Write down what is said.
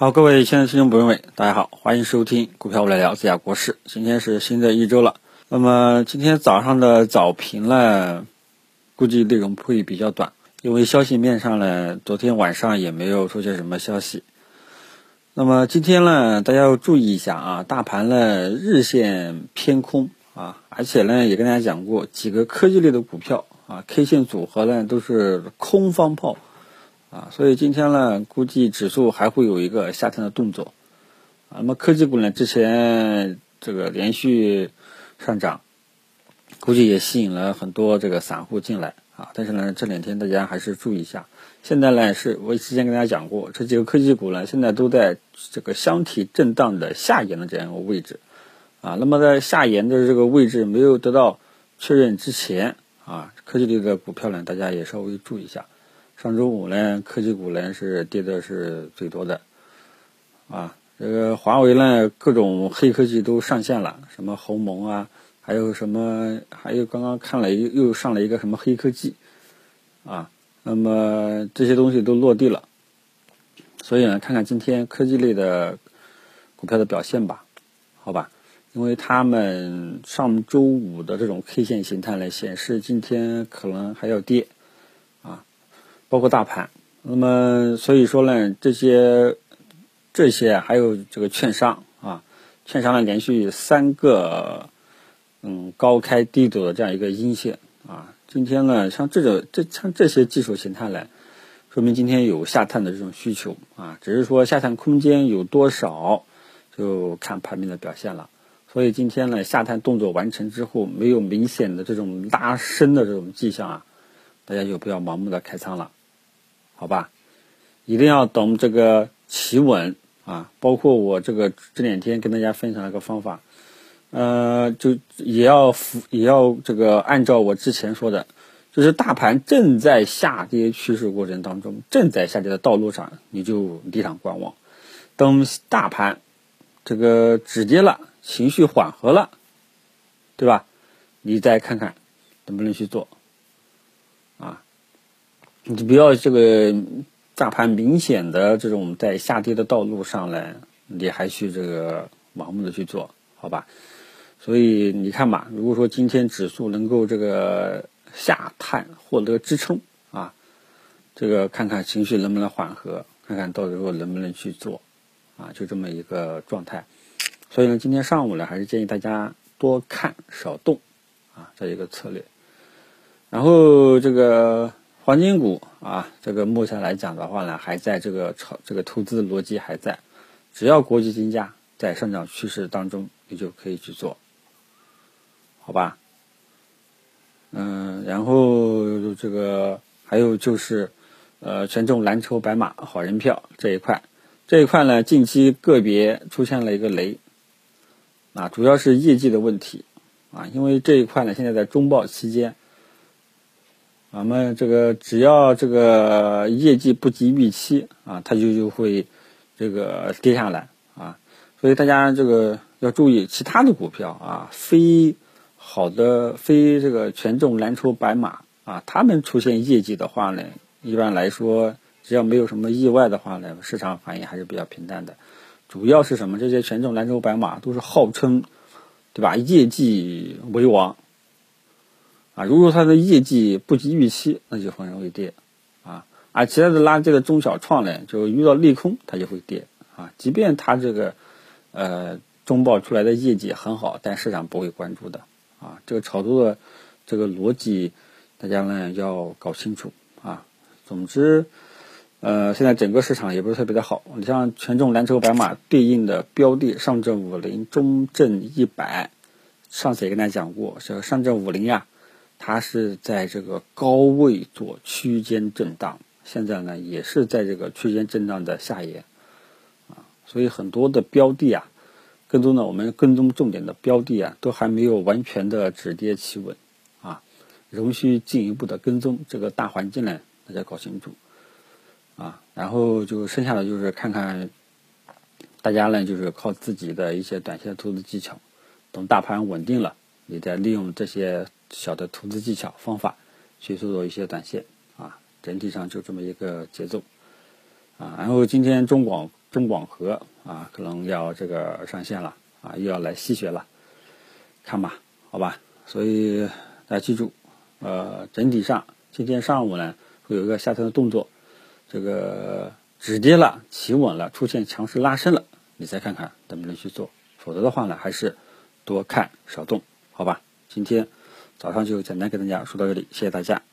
好，各位亲爱的听众朋友们，大家好，欢迎收听股票我来聊自家国事。今天是新的一周了，那么今天早上的早评呢，估计内容会比较短，因为消息面上呢，昨天晚上也没有出现什么消息。那么今天呢，大家要注意一下啊，大盘呢日线偏空啊，而且呢也跟大家讲过，几个科技类的股票啊，K 线组合呢都是空方炮。啊，所以今天呢，估计指数还会有一个下探的动作，啊，那么科技股呢，之前这个连续上涨，估计也吸引了很多这个散户进来啊，但是呢，这两天大家还是注意一下。现在呢，是我之前跟大家讲过，这几个科技股呢，现在都在这个箱体震荡的下沿的这样一个位置，啊，那么在下沿的这个位置没有得到确认之前，啊，科技类的股票呢，大家也稍微注意一下。上周五呢，科技股呢是跌的是最多的，啊，这个华为呢各种黑科技都上线了，什么鸿蒙啊，还有什么，还有刚刚看了又又上了一个什么黑科技，啊，那么这些东西都落地了，所以呢，看看今天科技类的股票的表现吧，好吧，因为他们上周五的这种 K 线形态呢显示今天可能还要跌。包括大盘，那么所以说呢，这些这些还有这个券商啊，券商呢连续三个嗯高开低走的这样一个阴线啊，今天呢像这种这像这些技术形态呢，说明今天有下探的这种需求啊，只是说下探空间有多少，就看盘面的表现了。所以今天呢下探动作完成之后，没有明显的这种拉升的这种迹象啊，大家就不要盲目的开仓了。好吧，一定要等这个企稳啊！包括我这个这两天跟大家分享了个方法，呃，就也要服也要这个按照我之前说的，就是大盘正在下跌趋势过程当中，正在下跌的道路上，你就离场观望，等大盘这个止跌了，情绪缓和了，对吧？你再看看能不能去做。你不要这个大盘明显的这种在下跌的道路上呢，你还去这个盲目的去做好吧？所以你看吧，如果说今天指数能够这个下探获得支撑啊，这个看看情绪能不能缓和，看看到时候能不能去做啊，就这么一个状态。所以呢，今天上午呢，还是建议大家多看少动啊，这一个策略。然后这个。黄金股啊，这个目前来讲的话呢，还在这个炒这个投资逻辑还在，只要国际金价在上涨趋势当中，你就可以去做，好吧？嗯，然后这个还有就是，呃，权重蓝筹白马好人票这一块，这一块呢，近期个别出现了一个雷，啊，主要是业绩的问题，啊，因为这一块呢，现在在中报期间。咱们这个只要这个业绩不及预期啊，它就就会这个跌下来啊，所以大家这个要注意其他的股票啊，非好的非这个权重蓝筹白马啊，他们出现业绩的话呢，一般来说只要没有什么意外的话呢，市场反应还是比较平淡的。主要是什么？这些权重蓝筹白马都是号称对吧？业绩为王。啊，如果它的业绩不及预期，那就很容易跌，啊，而其他的垃圾的中小创呢，就遇到利空它就会跌，啊，即便它这个，呃，中报出来的业绩很好，但市场不会关注的，啊，这个炒作的这个逻辑，大家呢要搞清楚，啊，总之，呃，现在整个市场也不是特别的好，你像权重蓝筹白马对应的标的，上证五零、中证一百，上次也跟大家讲过，是上证五零呀。它是在这个高位做区间震荡，现在呢也是在这个区间震荡的下沿，啊，所以很多的标的啊，跟踪呢我们跟踪重点的标的啊，都还没有完全的止跌企稳，啊，仍需进一步的跟踪。这个大环境呢，大家搞清楚，啊，然后就剩下的就是看看大家呢，就是靠自己的一些短线投资技巧，等大盘稳定了，你再利用这些。小的投资技巧方法，去做做一些短线啊，整体上就这么一个节奏啊。然后今天中广中广核啊，可能要这个上线了啊，又要来吸血了，看吧，好吧。所以大家记住，呃，整体上今天上午呢会有一个下探的动作，这个止跌了，企稳了，出现强势拉升了，你再看看能不能去做，否则的话呢，还是多看少动，好吧。今天早上就简单给大家说到这里，谢谢大家。